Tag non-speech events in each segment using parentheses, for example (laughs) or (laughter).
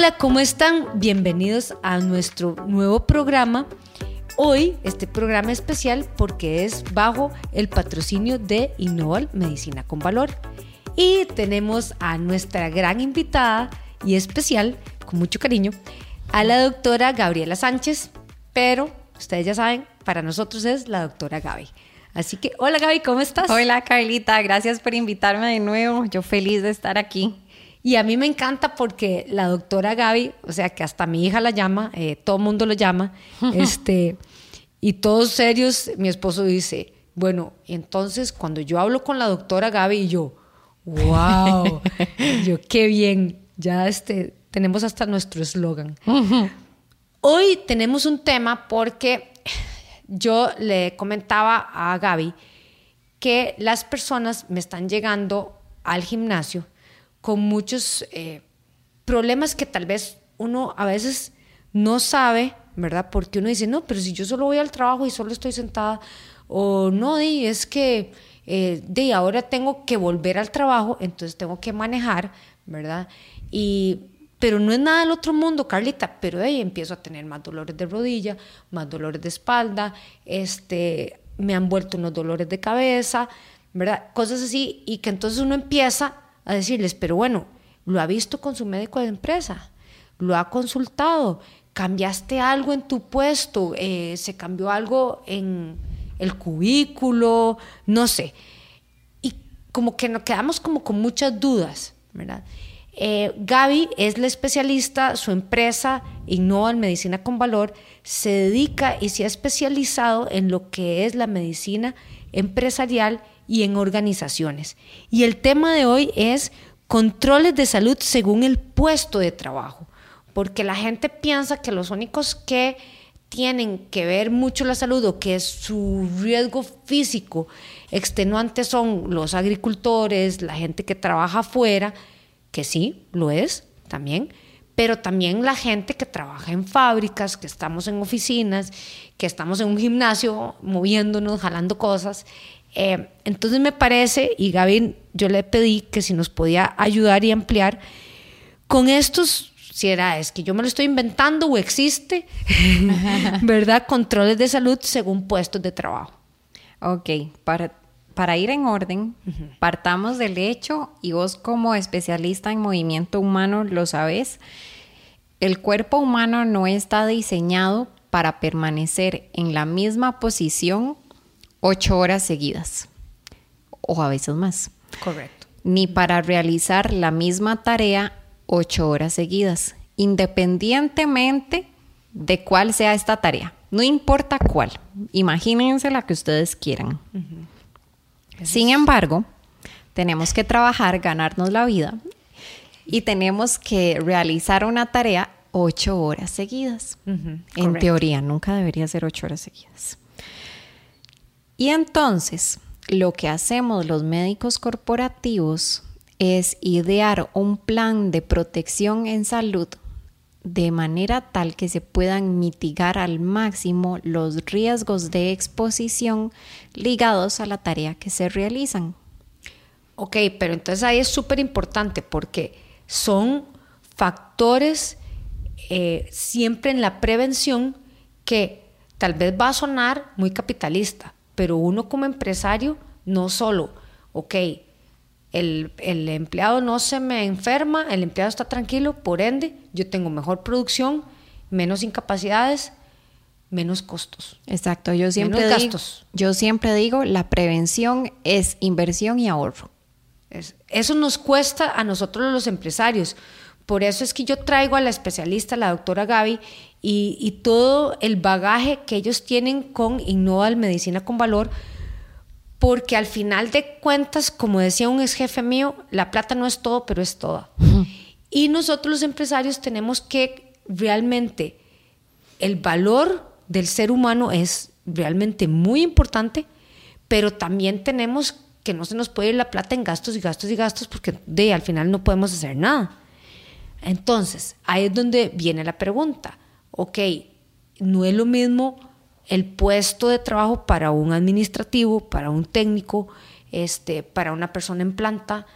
Hola, ¿cómo están? Bienvenidos a nuestro nuevo programa. Hoy este programa especial porque es bajo el patrocinio de Innoval Medicina con Valor. Y tenemos a nuestra gran invitada y especial, con mucho cariño, a la doctora Gabriela Sánchez, pero ustedes ya saben, para nosotros es la doctora Gaby. Así que, hola Gaby, ¿cómo estás? Hola Carlita, gracias por invitarme de nuevo. Yo feliz de estar aquí. Y a mí me encanta porque la doctora Gaby, o sea, que hasta mi hija la llama, eh, todo el mundo lo llama, (laughs) este, y todos serios, mi esposo dice, bueno, entonces cuando yo hablo con la doctora Gaby y yo, wow, (laughs) yo qué bien, ya este, tenemos hasta nuestro eslogan. Hoy tenemos un tema porque yo le comentaba a Gaby que las personas me están llegando al gimnasio con muchos eh, problemas que tal vez uno a veces no sabe, ¿verdad? Porque uno dice, no, pero si yo solo voy al trabajo y solo estoy sentada, o no, di, es que eh, de ahora tengo que volver al trabajo, entonces tengo que manejar, ¿verdad? Y pero no es nada del otro mundo, Carlita, pero de ahí empiezo a tener más dolores de rodilla, más dolores de espalda, este, me han vuelto unos dolores de cabeza, ¿verdad? Cosas así, y que entonces uno empieza a decirles, pero bueno, lo ha visto con su médico de empresa, lo ha consultado, cambiaste algo en tu puesto, eh, se cambió algo en el cubículo, no sé. Y como que nos quedamos como con muchas dudas, ¿verdad? Eh, Gaby es la especialista, su empresa Innova en Medicina con Valor se dedica y se ha especializado en lo que es la medicina empresarial y en organizaciones. Y el tema de hoy es controles de salud según el puesto de trabajo, porque la gente piensa que los únicos que tienen que ver mucho la salud o que su riesgo físico extenuante son los agricultores, la gente que trabaja afuera, que sí, lo es también, pero también la gente que trabaja en fábricas, que estamos en oficinas, que estamos en un gimnasio moviéndonos, jalando cosas. Eh, entonces me parece, y Gaby, yo le pedí que si nos podía ayudar y ampliar con estos, si era, es que yo me lo estoy inventando o existe, (laughs) ¿verdad? Controles de salud según puestos de trabajo. Ok, para, para ir en orden, partamos del hecho, y vos como especialista en movimiento humano lo sabes, el cuerpo humano no está diseñado para permanecer en la misma posición ocho horas seguidas o a veces más. Correcto. Ni para realizar la misma tarea ocho horas seguidas, independientemente de cuál sea esta tarea. No importa cuál. Imagínense la que ustedes quieran. Sin embargo, tenemos que trabajar, ganarnos la vida y tenemos que realizar una tarea ocho horas seguidas. En teoría, nunca debería ser ocho horas seguidas. Y entonces, lo que hacemos los médicos corporativos es idear un plan de protección en salud de manera tal que se puedan mitigar al máximo los riesgos de exposición ligados a la tarea que se realizan. Ok, pero entonces ahí es súper importante porque son factores eh, siempre en la prevención que tal vez va a sonar muy capitalista, pero uno como empresario no solo, ok, el, empleado no se me enferma, el empleado está tranquilo, por ende yo tengo mejor producción, menos incapacidades, menos costos. Exacto, yo siempre, digo, gastos. yo siempre digo, la prevención es inversión y ahorro. eso nos cuesta a nosotros los empresarios. Por eso es que yo traigo a la especialista, la doctora Gaby, y, todo el bagaje que ellos tienen con Innova Medicina con Valor, porque al final de cuentas, como decía un ex jefe mío, la plata no es todo, pero es toda. Y nosotros los empresarios tenemos que realmente, el valor del ser humano es realmente muy importante, pero también tenemos que no se nos puede ir la plata en gastos y gastos y gastos, porque de al final no podemos hacer nada. Entonces, ahí es donde viene la pregunta ok, no es lo mismo el puesto de trabajo para un administrativo, para un técnico, este, para una persona en planta,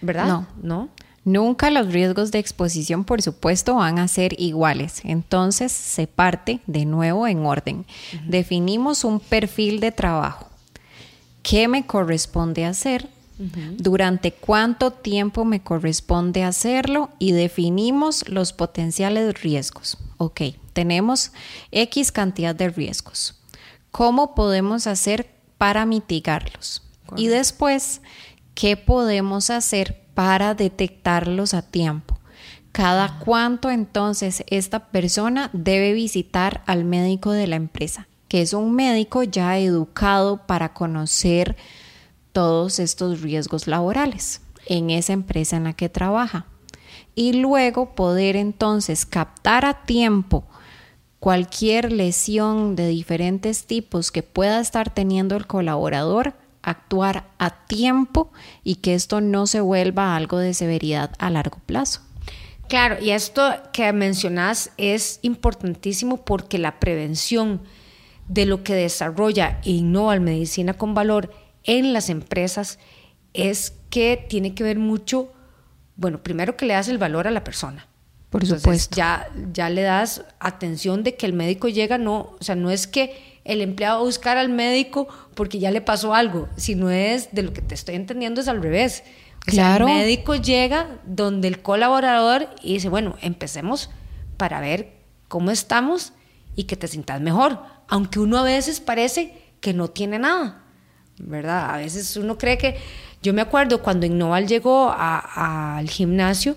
¿verdad? No. ¿No? Nunca los riesgos de exposición, por supuesto, van a ser iguales. Entonces se parte de nuevo en orden. Definimos un perfil de trabajo. ¿Qué me corresponde hacer? durante cuánto tiempo me corresponde hacerlo y definimos los potenciales riesgos. Ok, tenemos X cantidad de riesgos. ¿Cómo podemos hacer para mitigarlos? Y después, ¿qué podemos hacer para detectarlos a tiempo? Cada ah. cuánto entonces esta persona debe visitar al médico de la empresa, que es un médico ya educado para conocer todos estos riesgos laborales en esa empresa en la que trabaja. Y luego poder entonces captar a tiempo cualquier lesión de diferentes tipos que pueda estar teniendo el colaborador, actuar a tiempo y que esto no se vuelva algo de severidad a largo plazo. Claro, y esto que mencionas es importantísimo porque la prevención de lo que desarrolla e innova medicina con valor en las empresas es que tiene que ver mucho, bueno, primero que le das el valor a la persona. Por supuesto. Ya, ya le das atención de que el médico llega, no, o sea, no es que el empleado va a buscar al médico porque ya le pasó algo, sino es de lo que te estoy entendiendo es al revés. claro. el médico llega donde el colaborador y dice, bueno, empecemos para ver cómo estamos y que te sientas mejor, aunque uno a veces parece que no tiene nada. ¿verdad? A veces uno cree que... Yo me acuerdo cuando Innoval llegó al gimnasio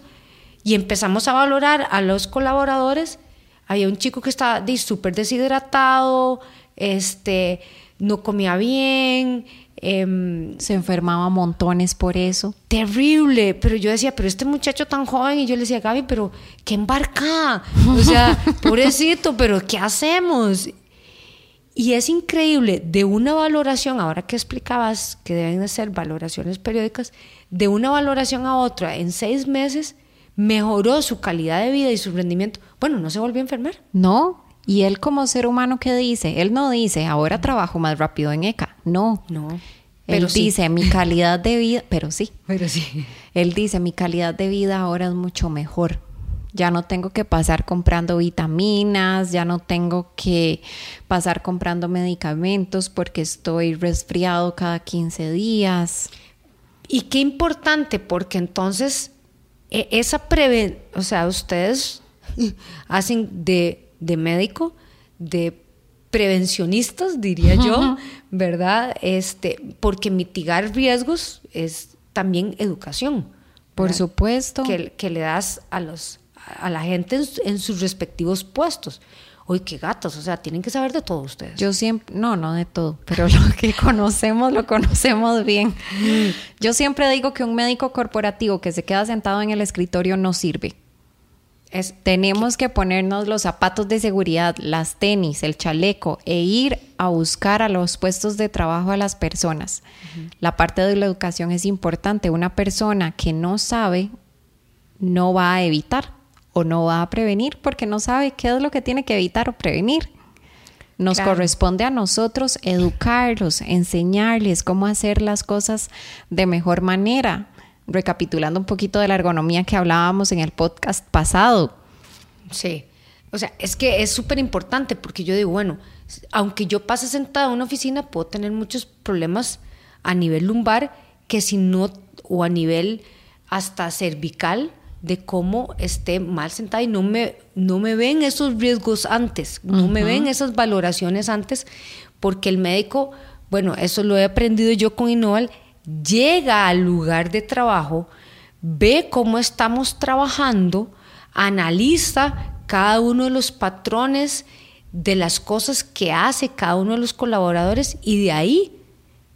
y empezamos a valorar a los colaboradores, había un chico que estaba súper deshidratado, este, no comía bien, em, se enfermaba montones por eso. Terrible, pero yo decía, pero este muchacho tan joven, y yo le decía, Gaby, pero qué embarca, o sea, (laughs) pobrecito, pero ¿qué hacemos? Y es increíble, de una valoración, ahora que explicabas que deben de ser valoraciones periódicas, de una valoración a otra, en seis meses, mejoró su calidad de vida y su rendimiento. Bueno, no se volvió a enfermar. No, y él como ser humano, ¿qué dice? Él no dice, ahora trabajo más rápido en ECA. No. No. Él dice, mi calidad de vida, pero sí. (laughs) Pero sí. Él dice, mi calidad de vida ahora es mucho mejor ya no tengo que pasar comprando vitaminas, ya no tengo que pasar comprando medicamentos porque estoy resfriado cada 15 días. Y qué importante, porque entonces esa preven, o sea, ustedes hacen de, de médico, de prevencionistas, diría yo, ¿verdad? Este, porque mitigar riesgos es también educación. Por supuesto. Que, que, le das a los, a la gente en, sus respectivos puestos. Uy, qué gatos, o sea, tienen que saber de todo ustedes. Yo siempre, no, no de todo, pero (laughs) lo que conocemos lo conocemos bien. Yo siempre digo que un médico corporativo que se queda sentado en el escritorio no sirve. Es, tenemos que ponernos los zapatos de seguridad, las tenis, el chaleco e ir a buscar a los puestos de trabajo a las personas. La parte de la educación es importante. Una persona que no sabe no va a evitar o no va a prevenir porque no sabe qué es lo que tiene que evitar o prevenir. Nos corresponde a nosotros educarlos, enseñarles cómo hacer las cosas de mejor manera. Recapitulando un poquito de la ergonomía que hablábamos en el podcast pasado. Sí, o sea, es que es súper importante porque yo digo, bueno, aunque yo pase sentada en una oficina, puedo tener muchos problemas a nivel lumbar que si no, o a nivel hasta cervical, de cómo esté mal sentada y no me, no me ven esos riesgos antes, no me ven esas valoraciones antes, porque el médico, bueno, eso lo he aprendido yo con Innoval, llega al lugar de trabajo, ve cómo estamos trabajando, analiza cada uno de los patrones de las cosas que hace cada uno de los colaboradores y de ahí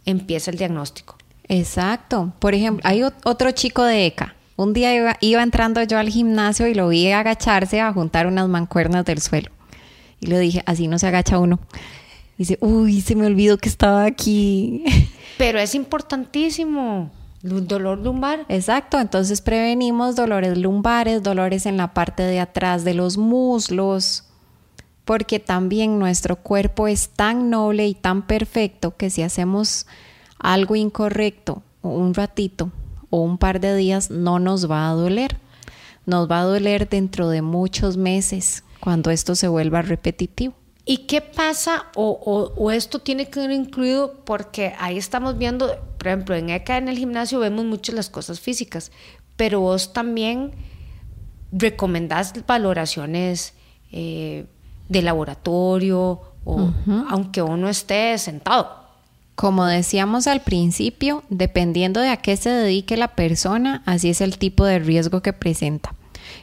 empieza el diagnóstico. Exacto. Por ejemplo, hay otro chico de ECA un día iba, entrando yo al gimnasio y lo vi agacharse a juntar unas mancuernas del suelo. Y le dije, así no se agacha uno. Y dice, uy, se me olvidó que estaba aquí. (laughs) Pero es importantísimo. Dolor lumbar. Exacto, entonces prevenimos dolores lumbares, dolores en la parte de atrás de los muslos, porque también nuestro cuerpo es tan noble y tan perfecto que si hacemos algo incorrecto un ratito o un par de días no nos va a doler. Nos va a doler dentro de muchos meses cuando esto se vuelva repetitivo. ¿Y qué pasa? O, esto tiene que ir incluido porque ahí estamos viendo, por ejemplo, en ECA en el gimnasio vemos muchas las cosas físicas, pero vos también recomendás valoraciones eh, de laboratorio, o, aunque uno esté sentado. Como decíamos al principio, dependiendo de a qué se dedique la persona, así es el tipo de riesgo que presenta.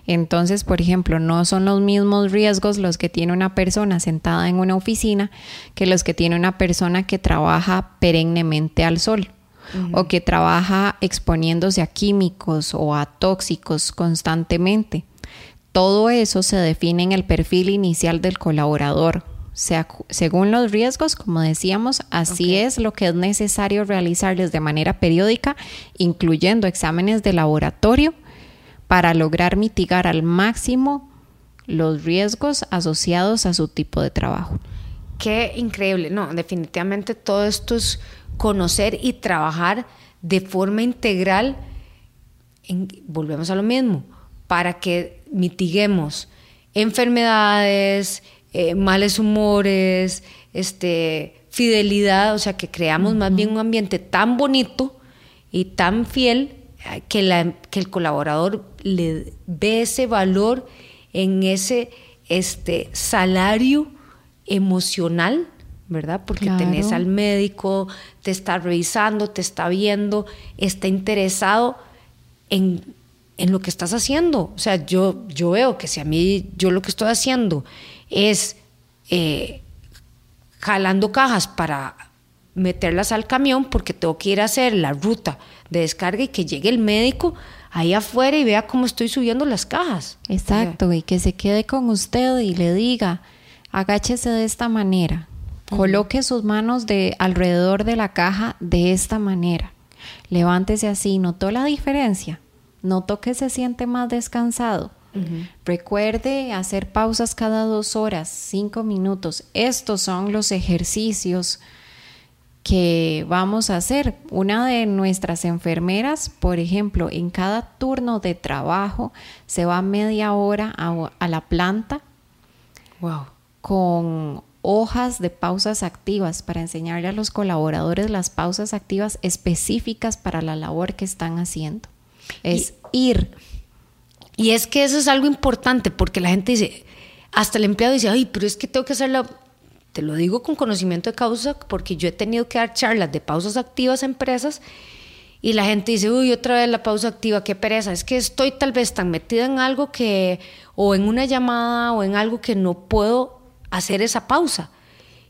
Entonces, por ejemplo, no son los mismos riesgos los que tiene una persona sentada en una oficina que los que tiene una persona que trabaja perennemente al sol o que trabaja exponiéndose a químicos o a tóxicos constantemente. Todo eso se define en el perfil inicial del colaborador. Sea, según los riesgos, como decíamos, así es lo que es necesario realizarles de manera periódica, incluyendo exámenes de laboratorio, para lograr mitigar al máximo los riesgos asociados a su tipo de trabajo. Qué increíble, no, definitivamente todo esto es conocer y trabajar de forma integral, volvemos a lo mismo, para que mitiguemos enfermedades, eh, males humores, este, fidelidad, o sea, que creamos más bien un ambiente tan bonito y tan fiel que, la, que el colaborador le ve ese valor en ese este, salario emocional, ¿verdad? Porque tenés al médico, te está revisando, te está viendo, está interesado en, en, lo que estás haciendo. O sea, yo, yo veo que si a mí, yo lo que estoy haciendo es eh, jalando cajas para meterlas al camión porque tengo que ir a hacer la ruta de descarga y que llegue el médico ahí afuera y vea cómo estoy subiendo las cajas. Exacto, y que se quede con usted y le diga, agáchese de esta manera, coloque sus manos de alrededor de la caja de esta manera, levántese así, ¿notó la diferencia? ¿Notó que se siente más descansado? Recuerde hacer pausas cada dos horas, cinco minutos. Estos son los ejercicios que vamos a hacer. Una de nuestras enfermeras, por ejemplo, en cada turno de trabajo se va media hora a, la planta wow. con hojas de pausas activas para enseñarle a los colaboradores las pausas activas específicas para la labor que están haciendo. Es ir. Y es que eso es algo importante porque la gente dice, hasta el empleado dice, ay, pero es que tengo que hacer la te lo digo con conocimiento de causa porque yo he tenido que dar charlas de pausas activas a empresas y la gente dice, uy, otra vez la pausa activa, qué pereza. Es que estoy tal vez tan metida en algo que, o en una llamada o en algo que no puedo hacer esa pausa.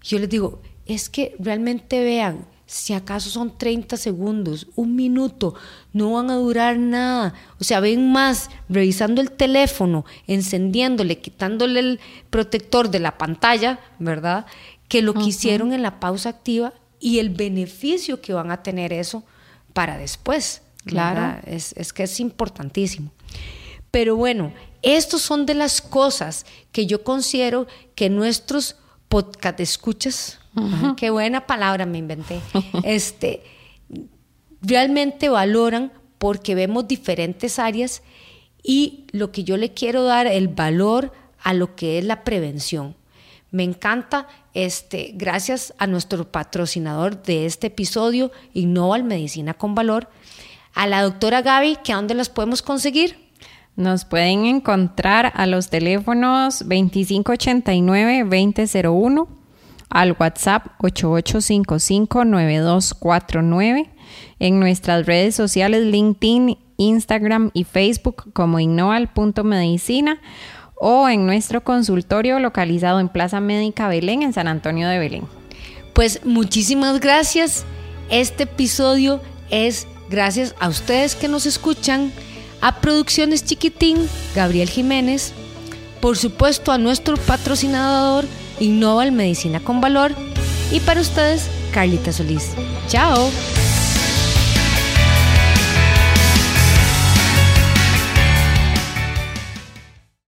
Yo les digo, es que realmente vean, si acaso son 30 segundos, un minuto, no van a durar nada. O sea, ven más revisando el teléfono, encendiéndole, quitándole el protector de la pantalla, ¿verdad? Que lo que hicieron en la pausa activa y el beneficio que van a tener eso para después. Claro. Es, es que es importantísimo. Pero bueno, estos son de las cosas que yo considero que nuestros podcast escuchas, qué buena palabra me inventé, este, realmente valoran porque vemos diferentes áreas y lo que yo le quiero dar el valor a lo que es la prevención. Me encanta, este, gracias a nuestro patrocinador de este episodio, Innova Medicina con Valor, a la doctora Gaby, que a dónde las podemos conseguir. Nos pueden encontrar a los teléfonos 2589-2001, al WhatsApp 8855-9249, en nuestras redes sociales LinkedIn, Instagram y Facebook como innoval.medicina o en nuestro consultorio localizado en Plaza Médica Belén en San Antonio de Belén. Pues muchísimas gracias. Este episodio es gracias a ustedes que nos escuchan a Producciones Chiquitín, Gabriel Jiménez, por supuesto a nuestro patrocinador Innova Medicina con Valor y para ustedes, Carlita Solís. Chao.